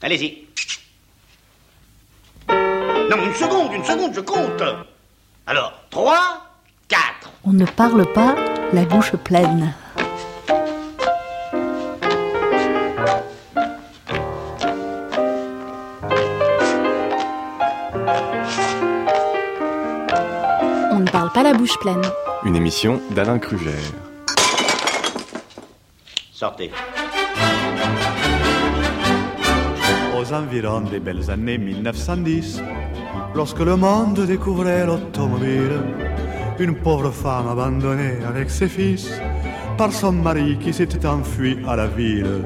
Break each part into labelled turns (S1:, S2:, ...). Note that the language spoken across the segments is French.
S1: Allez-y. Non, une seconde, une seconde, je compte. Alors, 3, 4.
S2: On ne parle pas la bouche pleine. On ne parle pas la bouche pleine.
S3: Une émission d'Alain Kruger.
S1: Sortez.
S4: Aux environs des belles années 1910, lorsque le monde découvrait l'automobile, une pauvre femme abandonnée avec ses fils par son mari qui s'était enfui à la ville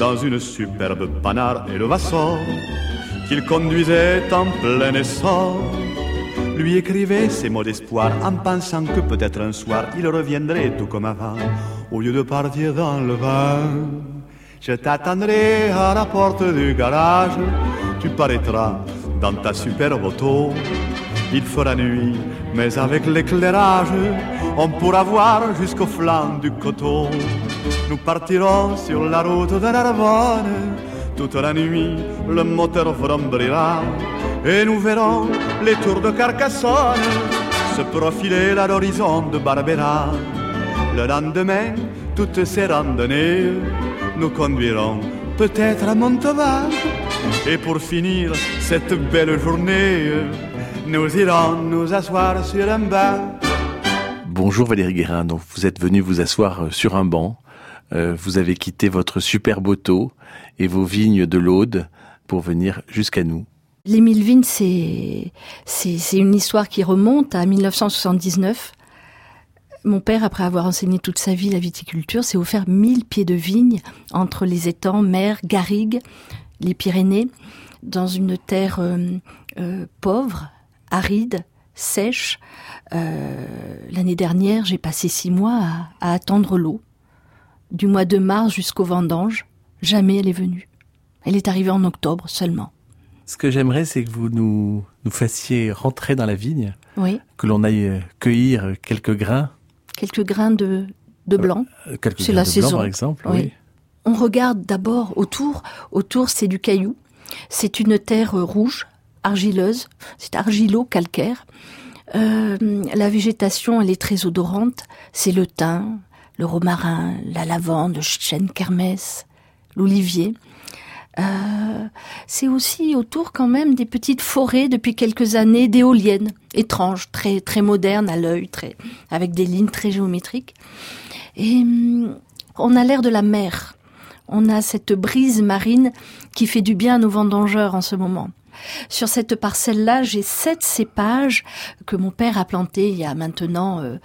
S4: dans une superbe panard et le vassor qu'il conduisait en plein essor lui écrivait ces mots d'espoir en pensant que peut-être un soir il reviendrait tout comme avant au lieu de partir dans le vent. Je t'attendrai à la porte du garage, tu paraîtras dans ta superbe auto. Il fera nuit, mais avec l'éclairage, on pourra voir jusqu'au flanc du coteau. Nous partirons sur la route de Narbonne, toute la nuit le moteur vrombrira, et nous verrons les tours de Carcassonne se profiler à l'horizon de Barbera. Le lendemain, toutes ces randonnées nous conduiront peut-être à Montauban. Et pour finir cette belle journée, nous irons nous asseoir sur un banc.
S5: Bonjour Valérie Guérin, donc vous êtes venu vous asseoir euh, sur un banc. Euh, vous avez quitté votre superbe auto et vos vignes de l'Aude pour venir jusqu'à nous.
S2: Les mille vignes, c'est, c'est, c'est une histoire qui remonte à 1979. Mon père, après avoir enseigné toute sa vie la viticulture, s'est offert 1000 pieds de vignes entre les étangs, mer, garrigues, les Pyrénées, dans une terre euh, euh, pauvre, aride, sèche. Euh, L'année dernière, j'ai passé six mois à, à attendre l'eau. Du mois de mars jusqu'au vendange, jamais elle est venue. Elle est arrivée en octobre seulement.
S5: Ce que j'aimerais, c'est que vous nous, nous fassiez rentrer dans la vigne,
S2: Oui,
S5: que l'on aille cueillir quelques grains,
S2: quelques grains de, de blanc.
S5: euh, quelques
S2: C'est la
S5: de blanc
S2: saison.
S5: par exemple.
S2: Oui.
S5: Oui.
S2: On regarde d'abord autour. Autour, c'est du caillou. C'est une terre euh, rouge, argileuse. C'est argilo-calcaire. Euh, la végétation, elle est très odorante. C'est le thym, le romarin, la lavande, le chêne kermès, l'olivier. Euh, c'est aussi autour quand même des petites forêts depuis quelques années d'éoliennes étranges, très très modernes à l'œil, très avec des lignes très géométriques. Et hum, on a l'air de la mer. On a cette brise marine qui fait du bien à nos vendangeurs en ce moment. Sur cette parcelle-là, j'ai sept cépages que mon père a plantés il y a maintenant euh,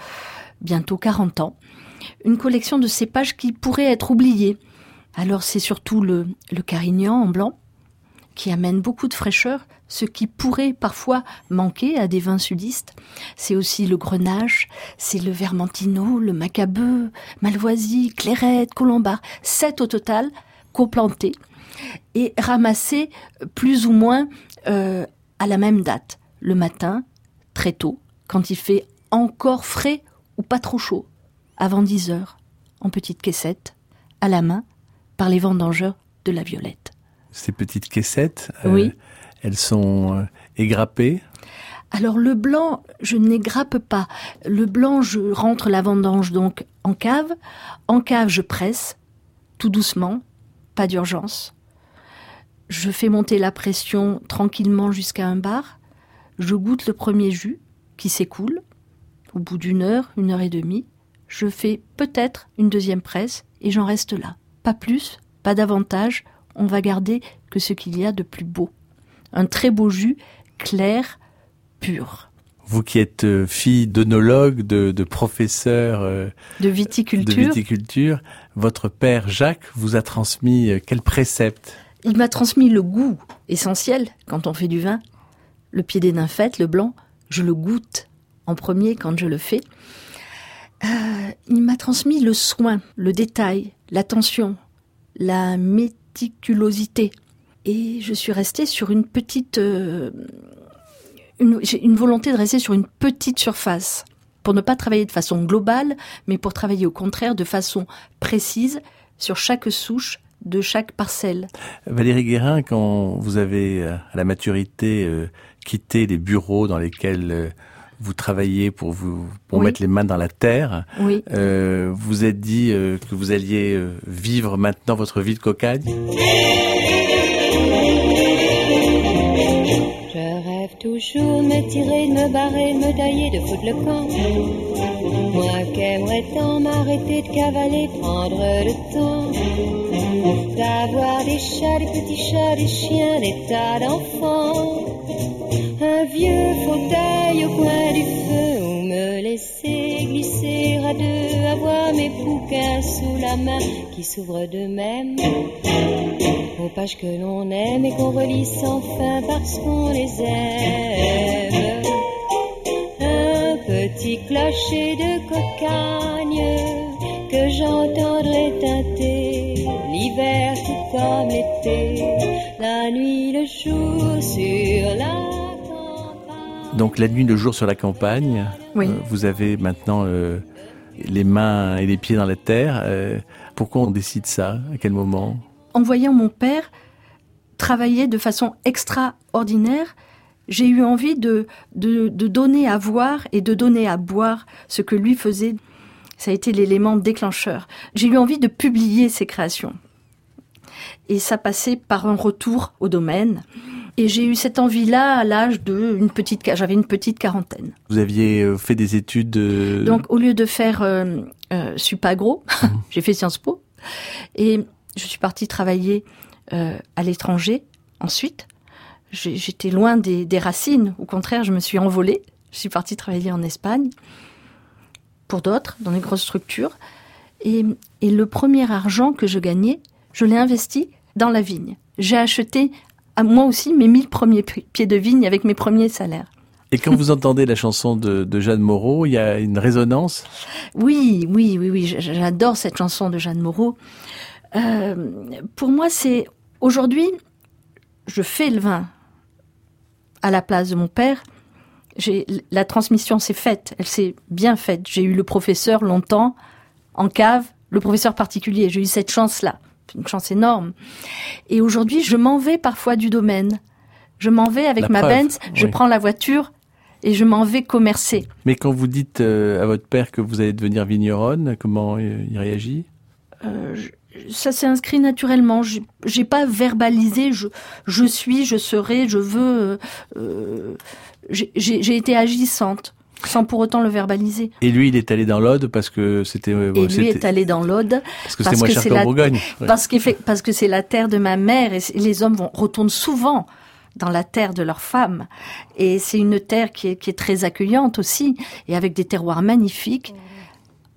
S2: bientôt 40 ans. Une collection de cépages qui pourraient être oubliés. Alors c'est surtout le, carignan en blanc qui amène beaucoup de fraîcheur, ce qui pourrait parfois manquer à des vins sudistes. C'est aussi le grenache, c'est le vermentino, le macabeu, malvoisie, clairette, colombard. Sept au total, coplantés et ramassés plus ou moins euh, à la même date, le matin, très tôt, quand il fait encore frais ou pas trop chaud, avant 10 heures, en petite caissette, à la main, par les vendangeurs de la Violette.
S5: Ces petites caissettes, euh,
S2: Oui.
S5: elles sont euh, égrappées.
S2: Alors le blanc, je n'égrappe pas. Le blanc, je rentre la vendange donc en cave. En cave, je presse, tout doucement, pas d'urgence. Je fais monter la pression tranquillement jusqu'à un bar. Je goûte le premier jus qui s'écoule. Au bout d'une heure, une heure et demie, je fais peut-être une deuxième presse et j'en reste là. Pas plus, pas davantage. On va garder que ce qu'il y a de plus beau. Un très beau jus, clair, pur.
S5: Vous qui êtes euh, fille d'œnologue, de, de professeur euh,
S2: De
S5: de
S2: viticulture.
S5: viticulture, votre père Jacques vous a transmis euh, quel précepte?
S2: Il m'a transmis le goût essentiel quand on fait du vin. Le pied des nymphètes, le blanc, je le goûte en premier quand je le fais. Euh, il m'a transmis le soin, le détail, l'attention, la méticulosité. Et je suis restée sur une petite... euh, une, j'ai une volonté de rester sur une petite surface pour ne pas travailler de façon globale, mais pour travailler au contraire de façon précise sur chaque souche, de chaque parcelle.
S5: Valérie Guérin, quand vous avez euh, à la maturité quitté les bureaux dans lesquels vous travaillez pour vous pour
S2: Oui.
S5: mettre les mains dans la terre,
S2: Oui.
S5: euh, vous êtes dit euh, que vous alliez euh, vivre maintenant votre vie de cocagne.
S6: Je rêve toujours de me tirer, de me barrer, de me tailler, de foutre le camp. Moi qui aimerais tant m'arrêter de cavaler, prendre le temps. D'avoir des chats, des petits chats, des chiens, des tas d'enfants. Un vieux fauteuil au coin du feu où me laisser glisser à deux, avoir mes bouquins sous la main qui s'ouvrent d'eux-mêmes aux pages que l'on aime et qu'on relit sans fin parce qu'on les aime. Un petit clocher de cocagne que j'entendrai teinter l'hiver tout comme l'été, la nuit le jour sur la.
S5: Donc la nuit, le jour sur la campagne.
S2: Oui.
S5: Euh, vous avez maintenant euh, les mains et les pieds dans la terre. Euh, pourquoi on décide ça? À quel moment?
S2: En voyant mon père travailler de façon extraordinaire, j'ai eu envie de, de, de donner à voir et de donner à boire ce que lui faisait. Ça a été l'élément déclencheur. J'ai eu envie de publier ses créations. Et ça passait par un retour au domaine. Et j'ai eu cette envie-là à l'âge de une petite, j'avais une petite quarantaine.
S5: Vous aviez euh, fait des études. euh,
S2: Donc, au lieu de faire euh, euh, Supagro, j'ai fait Sciences Po. Et je suis partie travailler euh, à l'étranger ensuite. J'étais loin des, des racines. Au contraire, je me suis envolée. Je suis partie travailler en Espagne pour d'autres, dans des grosses structures. Et, et le premier argent que je gagnais, je l'ai investi dans la vigne. J'ai acheté à moi aussi mes 1000 premiers pi- pieds de vigne avec mes premiers salaires.
S5: Et quand vous entendez la chanson de, de Jeanne Moreau, il y a une résonance?
S2: Oui, oui, oui, oui, j'adore cette chanson de Jeanne Moreau. Euh, pour moi, c'est aujourd'hui, je fais le vin à la place de mon père. La transmission s'est faite, elle s'est bien faite. J'ai eu le professeur longtemps en cave, le professeur particulier. J'ai eu cette chance-là, une chance énorme. Et aujourd'hui, je m'en vais parfois du domaine. Je m'en vais avec
S5: La
S2: ma
S5: preuve,
S2: Benz, je prends la voiture et je m'en vais commercer.
S5: Mais quand vous dites euh, à votre père que vous allez devenir vigneronne, comment euh, il réagit?
S2: Euh, je- ça s'est inscrit naturellement. J'ai- pas verbalisé. Je, je suis, je serai, je veux. euh, j'ai été agissante, sans pour autant le verbaliser.
S5: Et lui, il est allé dans l'Aude parce que c'était euh,
S2: Et
S5: bon,
S2: lui est allé dans l'Aude
S5: parce que
S2: parce
S5: moins
S2: que
S5: cher
S2: c'est
S5: qu'en Bourgogne.
S2: Parce, qu'effe- parce que c'est la terre de ma mère et c'est- les hommes vont, retournent souvent dans la terre de leur femme. Et c'est une terre qui est, qui est très accueillante aussi et avec des terroirs magnifiques.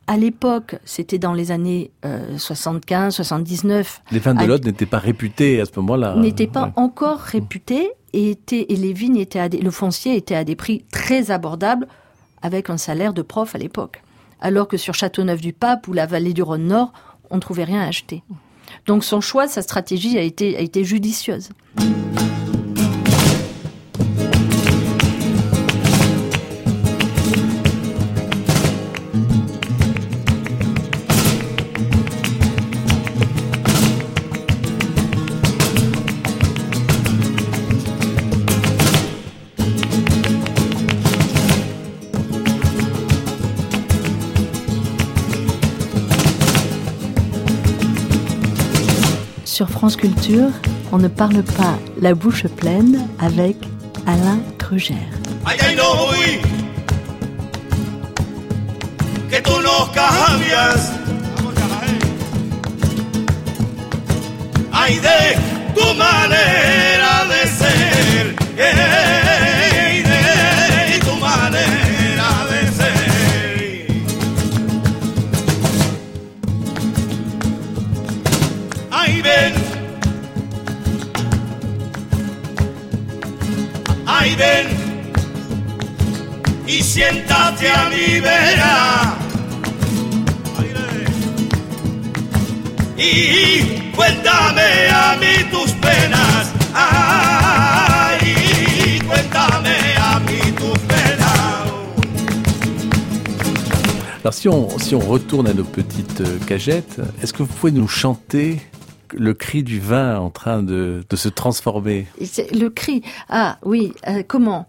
S2: À l'époque, c'était dans les années euh, 75, 79,
S5: Les vins de l'Aude n'étaient pas réputés à ce moment-là.
S2: n'étaient pas
S5: Ouais.
S2: encore réputés et, étaient, et les vignes étaient à des, le foncier était à des prix très abordables avec un salaire de prof à l'époque. Alors que sur Châteauneuf-du-Pape ou la vallée du Rhône-Nord, on ne trouvait rien à acheter. Donc son choix, sa stratégie a été, a été judicieuse. Sur France Culture, on ne parle pas la bouche pleine avec Alain Krugère.
S1: Y siéntate a mi vera. Aire. Y cuéntame a mí tus penas. Ay, cuéntame a mí tus penas.
S5: Alors si on, si on retourne à nos petites euh, cagettes, est-ce que vous pouvez nous chanter le cri du vin en train de, de se transformer?
S2: Le cri, ah oui, euh, comment?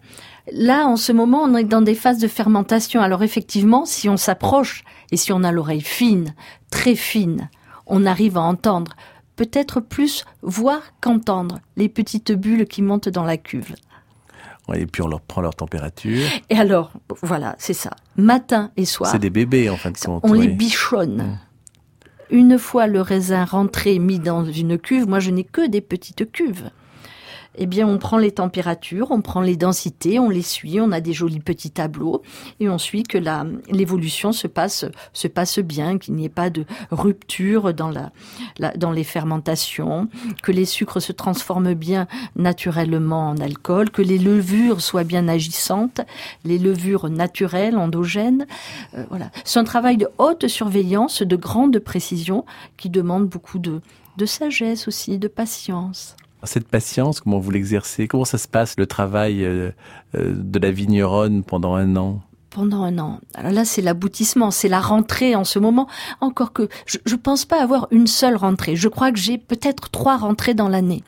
S2: Là, en ce moment, on est dans des phases de fermentation. Alors effectivement, si on s'approche et si on a l'oreille fine, très fine, on arrive à entendre, peut-être plus voir qu'entendre les petites bulles qui montent dans la cuve.
S5: et puis on leur prend leur température.
S2: Et alors, voilà, c'est ça. Matin et soir.
S5: C'est des bébés en fin de compte.
S2: On les bichonne. Mmh. Une fois le raisin rentré, mis dans une cuve, moi je n'ai que des petites cuves eh bien, on prend les températures, on prend les densités, on les suit, on a des jolis petits tableaux et on suit que la, l'évolution se passe, se passe bien, qu'il n'y ait pas de rupture dans la, dans les fermentations, que les sucres se transforment bien naturellement en alcool, que les levures soient bien agissantes, les levures naturelles, endogènes. Euh, voilà. C'est un travail de haute surveillance, de grande précision qui demande beaucoup de, de sagesse aussi, de patience.
S5: Cette patience, comment vous l'exercez Comment ça se passe le travail euh, euh, de la vigneronne pendant un an?
S2: Pendant un an. Alors là, c'est l'aboutissement, c'est la rentrée en ce moment. Encore que je ne pense pas avoir une seule rentrée. Je crois que j'ai peut-être trois rentrées dans l'année.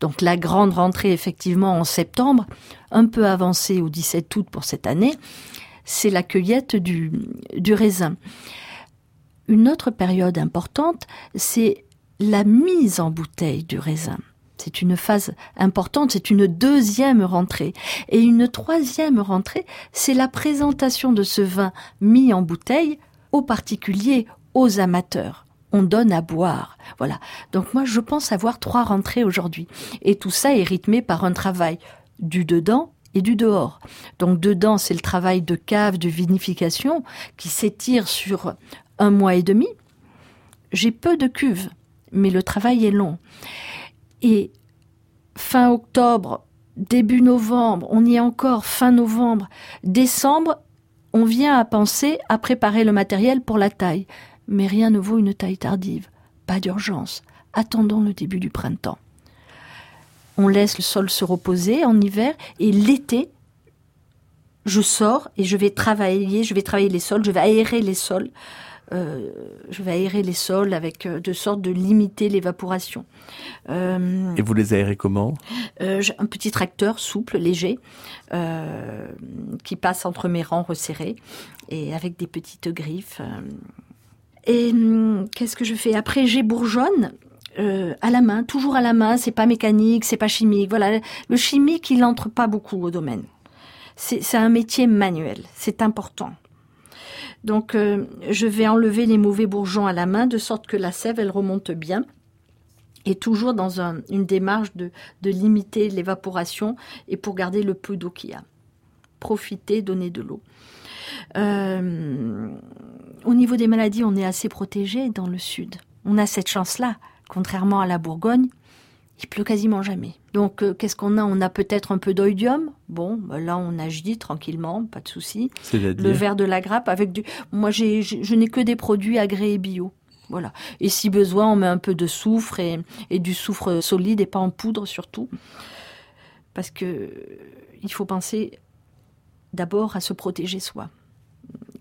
S2: Donc la grande rentrée, effectivement, en septembre, un peu avancée au 17 août pour cette année, c'est la cueillette du, du raisin. Une autre période importante, c'est la mise en bouteille du raisin. C'est une phase importante, c'est une deuxième rentrée. Et une troisième rentrée, c'est la présentation de ce vin mis en bouteille aux particuliers, aux amateurs. On donne à boire. Voilà. Donc moi, je pense avoir trois rentrées aujourd'hui. Et tout ça est rythmé par un travail du dedans et du dehors. Donc dedans, c'est le travail de cave, de vinification, qui s'étire sur un mois et demi. J'ai peu de cuves, mais le travail est long. Et fin octobre, début novembre, on y est encore fin novembre, décembre, on vient à penser à préparer le matériel pour la taille. Mais rien ne vaut une taille tardive. Pas d'urgence. Attendons le début du printemps. On laisse le sol se reposer en hiver et l'été, je sors et je vais travailler, je vais travailler les sols, je vais aérer les sols euh, je vais aérer les sols avec euh, de sorte de limiter l'évaporation.
S5: Euh, Et vous les aérez comment?
S2: Un petit tracteur souple, léger, qui passe entre mes rangs resserrés et avec des petites griffes. Et hum, qu'est-ce que je fais? Après, j'ai bourgeonne. à la main, toujours à la main, c'est pas mécanique, c'est pas chimique. Voilà, le chimique, il n'entre pas beaucoup au domaine. C'est un métier manuel, c'est important. Donc euh, je vais enlever les mauvais bourgeons à la main de sorte que la sève elle remonte bien et toujours dans une démarche de, limiter l'évaporation et pour garder le peu d'eau qu'il y a. Profiter, donner de l'eau. Euh, au niveau des maladies, on est assez protégé dans le sud. On a cette chance-là, contrairement à la Bourgogne, il pleut quasiment jamais. Donc, euh, qu'est-ce qu'on a? On a peut-être un peu d'oïdium. Bon, bah, là, on agit tranquillement, pas de souci. Le verre de la grappe avec du. Moi, j'ai, je n'ai que des produits agréés bio. Voilà. Et si besoin, on met un peu de soufre et, et du soufre solide et pas en poudre surtout. Parce que il faut penser d'abord à se protéger soi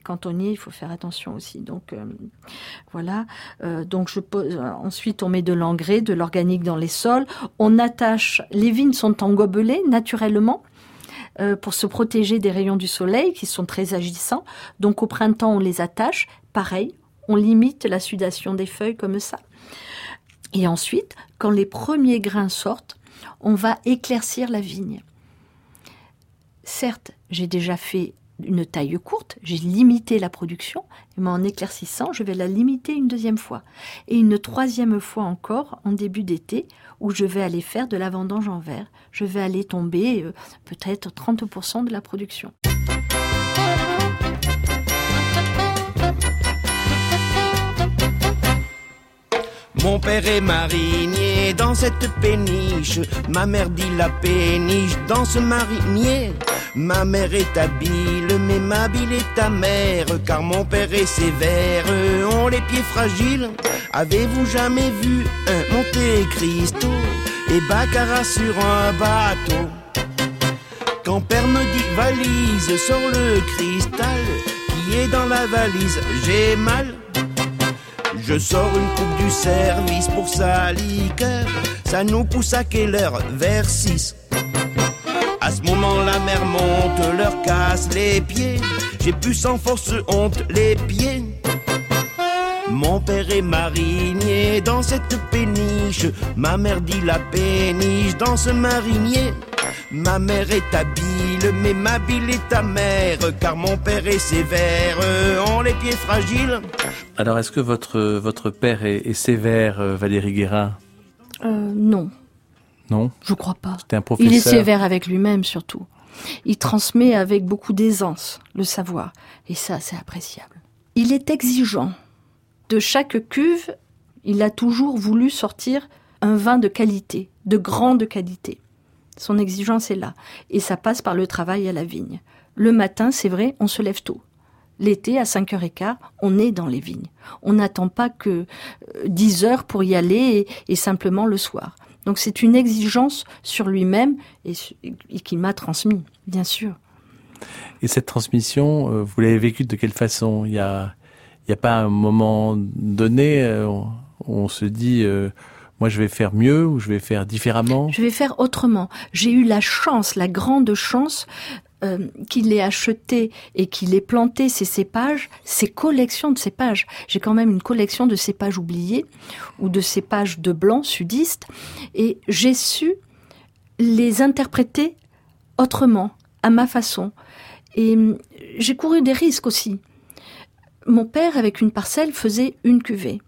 S2: quand on y est, il faut faire attention aussi. Donc euh, voilà. Euh, donc je pose. Euh, ensuite, on met de l'engrais, de l'organique dans les sols. On attache. Les vignes sont engobelées naturellement pour se protéger des rayons du soleil qui sont très agissants. Donc au printemps, on les attache. Pareil, on limite la sudation des feuilles comme ça. Et ensuite, quand les premiers grains sortent, on va éclaircir la vigne. Certes, j'ai déjà fait une taille courte, j'ai limité la production, mais en éclaircissant, je vais la limiter une deuxième fois. Et une troisième fois encore en début d'été, où je vais aller faire de la vendange en verre. Je vais aller tomber euh, peut-être 30% de la production.
S7: Mon père est marinier dans cette péniche. Ma mère dit la péniche dans ce marinier. Ma mère est habile, mais ma bile est ta mère, car mon père est sévère, ont les pieds fragiles. Avez-vous jamais vu un Monte Cristo et Baccarat sur un bateau Quand père me dit valise, sors le cristal qui est dans la valise, j'ai mal. Je sors une coupe du service pour sa liqueur. Ça nous pousse à quelle heure? Vers 6. À ce moment, la mer monte, leur casse les pieds. J'ai pu sans force honte les pieds. Mon père est marinier dans cette péniche. Ma mère dit la péniche dans ce marinier. Ma mère est habile, mais ma bile est ta mère, car mon père est sévère, ont les pieds fragiles.
S5: Alors, est-ce que votre, votre père est, est sévère, euh, Valérie Guérin?
S2: Euh, non,
S5: Non?
S2: Je crois pas.
S5: C'était un professeur
S2: Il est sévère avec lui-même surtout. Il transmet avec beaucoup d'aisance le savoir, et ça c'est appréciable. Il est exigeant. De chaque cuve, il a toujours voulu sortir un vin de qualité, de grande qualité. Son exigence est là, et ça passe par le travail à la vigne. Le matin, c'est vrai, on se lève tôt. L'été, à 5h15, on est dans les vignes. On n'attend pas que euh, 10 heures pour y aller et, simplement le soir. Donc c'est une exigence sur lui-même et, qu'il m'a transmis, bien sûr.
S5: Et cette transmission, euh, vous l'avez vécue de quelle façon? Il y a, a pas un moment donné euh, où on se dit, euh, moi je vais faire mieux ou je vais faire différemment?
S2: Je vais faire autrement. J'ai eu la chance, la grande chance euh, qu'il ait acheté et qu'il ait planté ces cépages, ces collections de cépages. J'ai quand même une collection de cépages oubliés ou de cépages de blanc sudistes et j'ai su les interpréter autrement, à ma façon. Et hum, j'ai couru des risques aussi. Mon père, avec une parcelle, faisait une cuvée.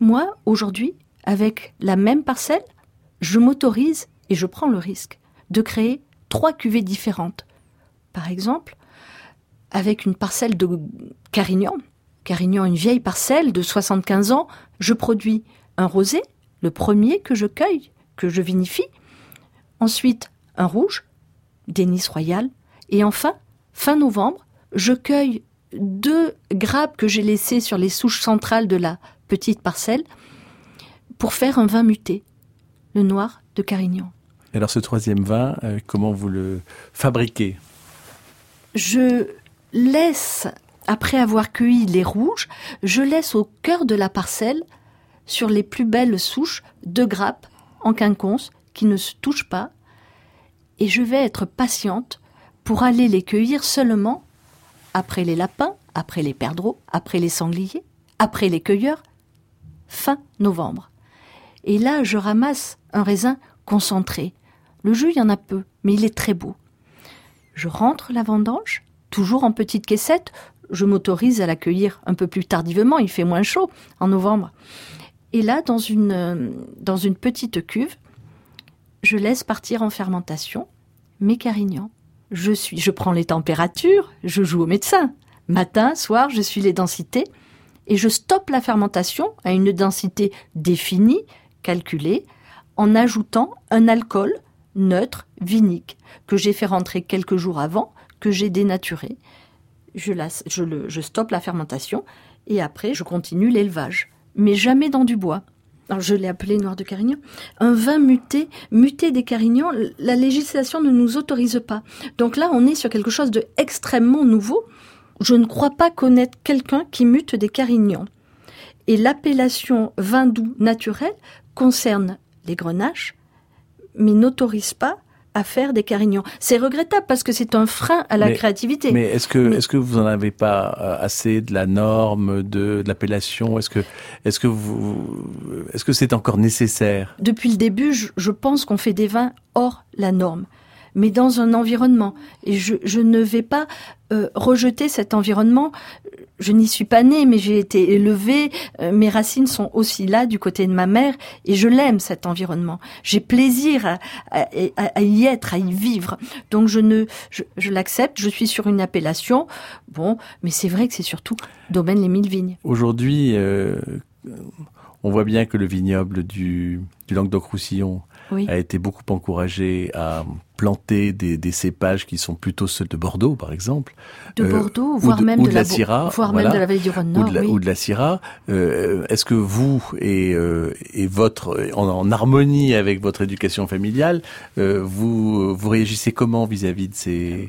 S2: Moi, aujourd'hui, avec la même parcelle, je m'autorise et je prends le risque de créer trois cuvées différentes. Par exemple, avec une parcelle de Carignan, Carignan, une vieille parcelle de 75 ans, je produis un rosé, le premier que je cueille, que je vinifie. Ensuite, un rouge, Denis Royal. Et enfin, fin novembre, je cueille deux grappes que j'ai laissées sur les souches centrales de la petite parcelle pour faire un vin muté, le noir de Carignan.
S5: Et Alors ce troisième vin, euh, comment vous le fabriquez?
S2: Je laisse, après avoir cueilli les rouges, je laisse au cœur de la parcelle, sur les plus belles souches, deux grappes en quinconce qui ne se touchent pas, et je vais être patiente pour aller les cueillir seulement après les lapins, après les perdreaux, après les sangliers, après les cueilleurs, fin novembre. Et là, je ramasse un raisin concentré. Le jus, il y en a peu, mais il est très beau. Je rentre la vendange, toujours en petite caissette. Je m'autorise à l'accueillir un peu plus tardivement, il fait moins chaud en novembre. Et là, dans une, euh, petite cuve, je laisse partir en fermentation mes carignans. Je suis, je prends les températures, je joue au médecin. Matin, soir, je suis les densités et je stoppe la fermentation à une densité définie, calculée, en ajoutant un alcool neutre, vinique, que j'ai fait rentrer quelques jours avant, que j'ai dénaturé. Je, la, je, le, je stoppe la fermentation et après je continue l'élevage, mais jamais dans du bois. Alors je l'ai appelé noir de Carignan. Un vin muté, muté des Carignans, la législation ne nous autorise pas. Donc là, on est sur quelque chose de extrêmement nouveau. Je ne crois pas connaître quelqu'un qui mute des Carignans. Et l'appellation vin doux naturel concerne les grenaches, mais n'autorise pas à faire des carignans. C'est regrettable parce que c'est un frein à la
S5: Mais-
S2: créativité.
S5: Mais est-ce que,
S2: Mais-
S5: est-ce que vous en avez pas euh, assez de la norme, de, de l'appellation? Est-ce que, est-ce que vous, est-ce que c'est encore nécessaire?
S2: Depuis le début, je, je pense qu'on fait des vins hors la norme, mais dans un environnement. Et je, ne vais pas euh, rejeter cet environnement. Je n'y suis pas née, mais j'ai été élevée. euh, mes racines sont aussi là du côté de ma mère, et je l'aime cet environnement. J'ai plaisir à, y être, à y vivre. Donc je ne, je, je l'accepte. Je suis sur une appellation. Bon, mais c'est vrai que c'est surtout domaine les mille vignes.
S5: Aujourd'hui, euh, on voit bien que le vignoble du, du Languedoc-Roussillon
S2: Oui.
S5: a été beaucoup encouragé à planter des, des cépages qui sont plutôt ceux de Bordeaux, par exemple.
S2: De
S5: Euh,
S2: Bordeaux, voire
S5: de-
S2: même de,
S5: de la Syrah,
S2: voire
S5: voilà.
S2: même de la vallée du Rhône
S5: ou de la,
S2: oui.
S5: ou de la Syrah. Euh, Est-ce que vous et, euh, et votre en, en harmonie avec votre éducation familiale, vous vous réagissez comment vis-à-vis de ces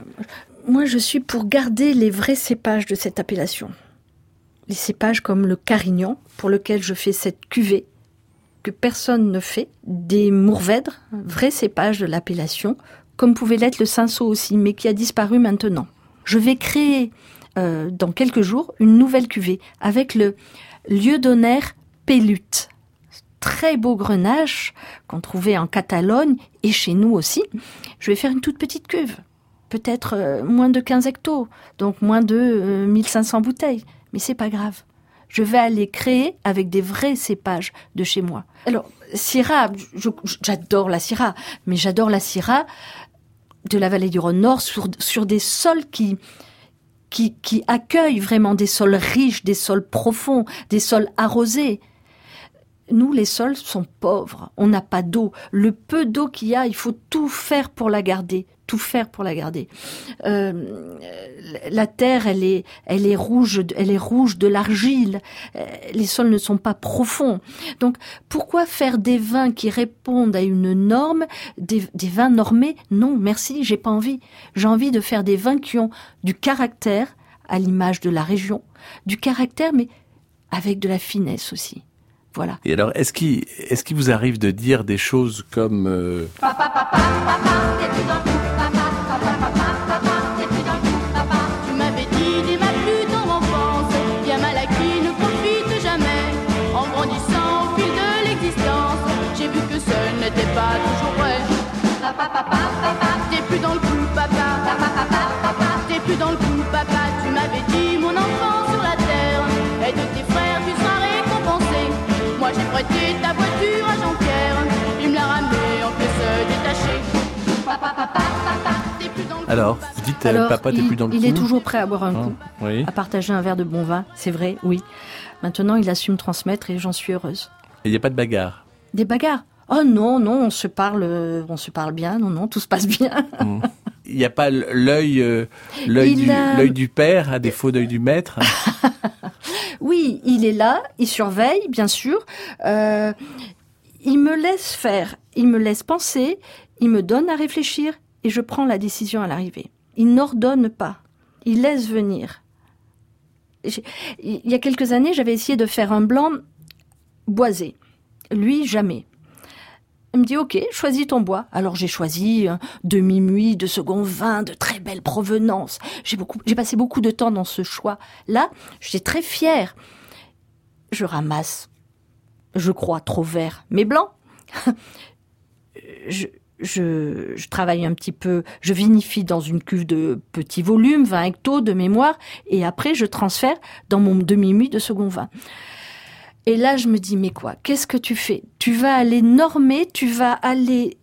S2: Moi, je suis pour garder les vrais cépages de cette appellation. les cépages comme le carignan, pour lequel je fais cette cuvée que personne ne fait, des mourvèdres, vrais cépages de l'appellation, comme pouvait l'être le cinceau aussi, mais qui a disparu maintenant. Je vais créer euh, dans quelques jours une nouvelle cuvée avec le lieu d'honneur Pellut. Très beau grenache qu'on trouvait en Catalogne et chez nous aussi. Je vais faire une toute petite cuve, peut-être euh, moins de 15 hectos, donc moins de euh, 1500 bouteilles. Mais c'est pas grave. Je vais aller créer avec des vrais cépages de chez moi. Alors, Syrah, j'adore la Syrah, mais j'adore la Syrah de la vallée du Rhône Nord sur, sur des sols qui, qui, qui accueillent vraiment des sols riches, des sols profonds, des sols arrosés. Nous, les sols sont pauvres. On n'a pas d'eau. Le peu d'eau qu'il y a, il faut tout faire pour la garder. Tout faire pour la garder. Euh, la terre, elle est, elle est rouge, elle est rouge de l'argile. Euh, Les sols ne sont pas profonds. Donc, pourquoi faire des vins qui répondent à une norme, des, des vins normés? Non, merci, j'ai pas envie. J'ai envie de faire des vins qui ont du caractère, à l'image de la région, du caractère, mais avec de la finesse aussi. Voilà.
S5: Et alors, est-ce qu'il est-ce qu'il vous arrive de dire des choses comme euh,
S8: Tu m'avais dit dès ma plus tendre enfance, bien mal acquis ne profite jamais. En grandissant au fil de l'existence, j'ai vu que ce n'était pas toujours vrai. T'es plus dans le coup, papa. T'es plus dans le coup, prêté ta voiture à Jean-Pierre, il me l'a ramené en pièces détachées. T'es plus dans le
S5: Alors,
S8: papa.
S5: vous dites, euh,
S2: Alors,
S5: papa, t'es plus dans le
S2: il
S5: coup
S2: est toujours prêt à boire un
S5: Hein
S2: coup,
S5: Oui.
S2: à partager un verre de bon vin, c'est vrai, oui. Maintenant, il assume transmettre et j'en suis heureuse.
S5: Et il n'y a pas de bagarre.
S2: Des bagarres? Oh non, non, on se parle, euh, on se parle bien, non, non, tout se passe bien.
S5: Il n'y a pas l'œil euh, l'œil
S2: Il
S5: du,
S2: a-
S5: l'œil du père à défaut d'œil du maître.
S2: Oui, il est là, il surveille, bien sûr. Euh, il me laisse faire, il me laisse penser, il me donne à réfléchir et je prends la décision à l'arrivée. Il n'ordonne pas, il laisse venir. Il y a quelques années, j'avais essayé de faire un blanc boisé. Lui, jamais. Il me dit, OK, choisis ton bois. Alors j'ai choisi un demi-muit de second vin de très belle provenance. J'ai beaucoup, j'ai passé beaucoup de temps dans ce choix. Là, j'étais très fière. Je ramasse, je crois, trop vert, mais blanc. je travaille un petit peu, je vinifie dans une cuve de petit volume, 20 hectos de mémoire, et après je transfère dans mon demi-muit de second vin. Et là, je me dis, mais quoi? Qu'est-ce que tu fais? Tu vas aller normer, tu vas aller...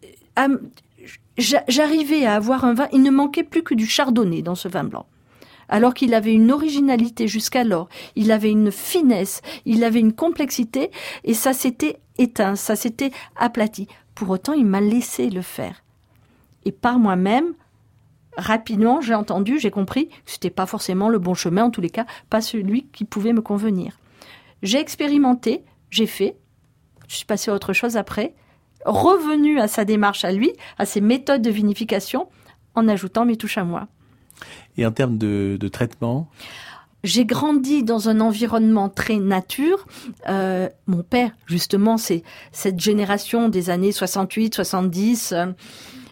S2: J'a- J'arrivais à avoir un vin, il ne manquait plus que du chardonnay dans ce vin blanc. Alors qu'il avait une originalité jusqu'alors, il avait une finesse, il avait une complexité, et ça s'était éteint, ça s'était aplati. Pour autant, il m'a laissé le faire. Et par moi-même, rapidement, j'ai entendu, j'ai compris que c'était pas forcément le bon chemin, en tous les cas, pas celui qui pouvait me convenir. J'ai expérimenté, j'ai fait, je suis passée à autre chose après, revenu à sa démarche à lui, à ses méthodes de vinification, en ajoutant mes touches à moi.
S5: Et en termes de, de traitement,
S2: J'ai grandi dans un environnement très nature. Euh, mon père, justement, c'est cette génération des années 68, 70. euh,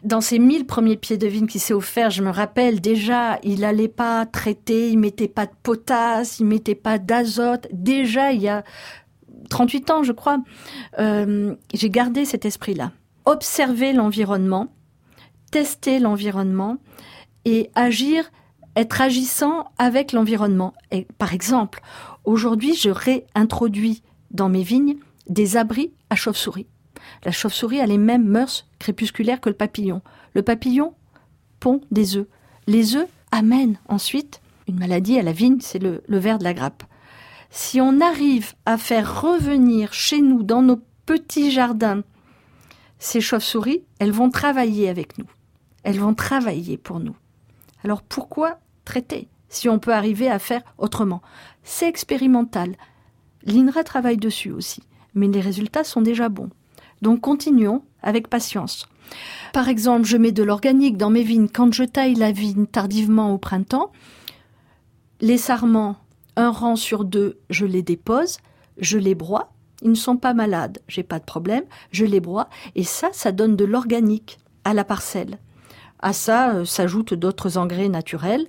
S2: dans ses mille premiers pieds de vigne qu'il s'est offert, je me rappelle déjà, il allait pas traiter, il mettait pas de potasse, il mettait pas d'azote. Déjà, il y a 38 ans, je crois, euh, j'ai gardé cet esprit-là. Observer l'environnement, tester l'environnement et agir, être agissant avec l'environnement. Et par exemple, aujourd'hui, je réintroduis dans mes vignes des abris à chauve-souris. La chauve-souris a les mêmes mœurs crépusculaires que le papillon. Le papillon pond des œufs. Les œufs amènent ensuite une maladie à la vigne, c'est le, le de la grappe. Si on arrive à faire revenir chez nous, dans nos petits jardins, ces chauves-souris, elles vont travailler avec nous. Elles vont travailler pour nous. Alors pourquoi traiter si on peut arriver à faire autrement? C'est expérimental. L'INRA travaille dessus aussi, mais les résultats sont déjà bons. Donc continuons avec patience. Par exemple, je mets de l'organique dans mes vignes. Quand je taille la vigne tardivement au printemps, les sarments un rang sur deux, je les dépose, je les broie. Ils ne sont pas malades, j'ai pas de problème, je les broie. Et ça, ça donne de l'organique à la parcelle. À ça euh, s'ajoutent d'autres engrais naturels.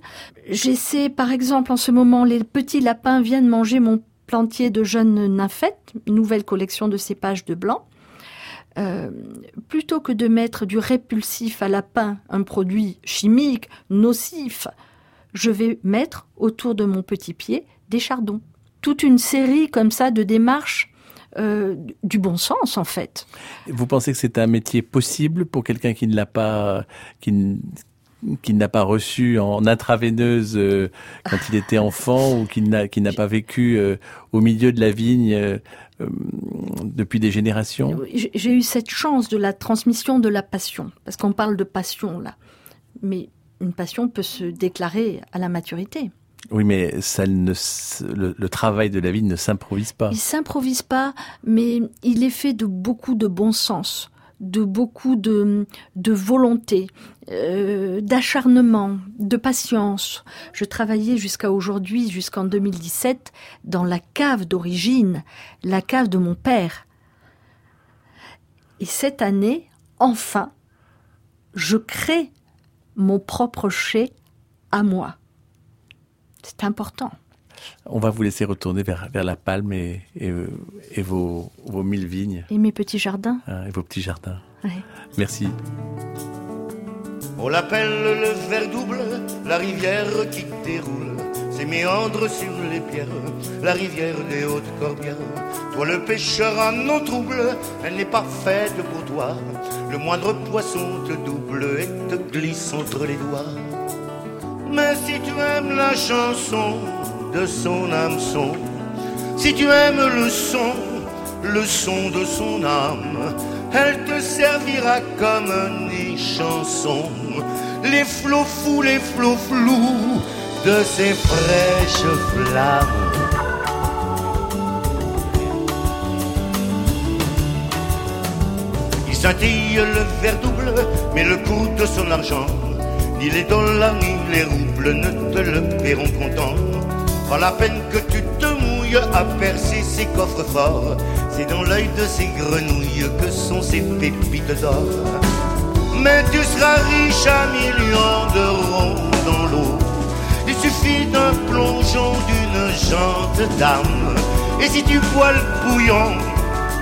S2: J'essaie, par exemple, en ce moment, les petits lapins viennent manger mon plantier de jeunes nymphètes, une nouvelle collection de cépages de blanc. Euh, plutôt que de mettre du répulsif à lapin, un produit chimique, nocif, je vais mettre autour de mon petit pied des chardons. Toute une série comme ça de démarches euh, du bon sens en fait.
S5: Vous pensez que c'est un métier possible pour quelqu'un qui ne l'a pas, qui, n- qui n'a pas reçu en intraveineuse euh, quand il était enfant ou qui n'a n'a pas vécu euh, au milieu de la vigne euh, depuis des générations?
S2: J'ai eu cette chance de la transmission de la passion, parce qu'on parle de passion là. Mais une passion peut se déclarer à la maturité.
S5: Oui, mais ça ne, le, le travail de la vigne ne s'improvise pas.
S2: Il s'improvise pas, mais il est fait de beaucoup de bon sens, de beaucoup de, de volonté, euh, d'acharnement, de patience. Je travaillais jusqu'à aujourd'hui, jusqu'en 2017, dans la cave d'origine, la cave de mon père. Et cette année, enfin, je crée mon propre chai à moi. C'est important.
S5: On va vous laisser retourner vers, vers la palme et, et, et vos, vos mille vignes
S2: Et mes petits jardins
S5: hein, et vos petits jardins.
S2: Ouais.
S5: Merci.
S1: On l'appelle le ver double, la rivière qui déroule ses méandres sur les pierres, la rivière des hautes corbières. Toi le pêcheur en eau trouble, elle n'est pas faite pour toi. Le moindre poisson te double et te glisse entre les doigts. Mais si tu aimes la chanson de son hameçon, si tu aimes le son, le son de son âme, elle te servira comme une chanson. Les flots fous, les flots flous de ses fraîches flammes. Il scintille le verre double, mais le coût de son argent, ni les dollars ni les roubles ne te le paieront content. Pas la peine que tu te mouilles à percer ses coffres forts, c'est dans l'œil de ces grenouilles que sont ces pépites d'or. Mais tu seras riche à millions d'euros dans l'eau. Il suffit d'un plongeon d'une jante dame. Et si tu bois le bouillon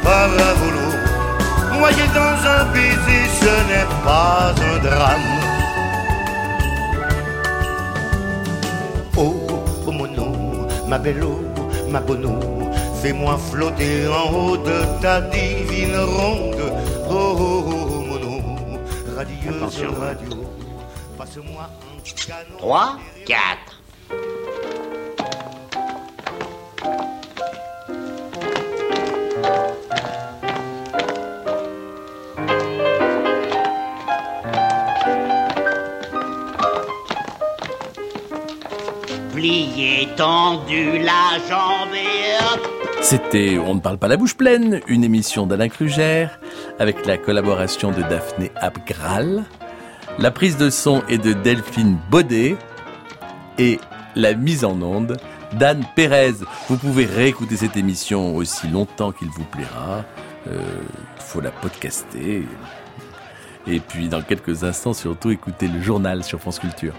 S1: par un volo, noyé dans un baiser, ce n'est pas un drame. Ma belle eau, ma bonne eau, fais-moi flotter en haut de ta divine ronde. Oh, oh, oh mon eau, radieuse
S9: Attention.
S1: radio, passe-moi un canon.
S9: 3, 4.
S5: C'était On ne parle pas la bouche pleine, une émission d'Alain Crugère avec la collaboration de Daphné Abgral. La prise de son est de Delphine Baudet et la mise en onde d'Anne Pérez. Vous pouvez réécouter cette émission aussi longtemps qu'il vous plaira. Euh, Il faut la podcaster. Et puis dans quelques instants surtout écouter le journal sur France Culture.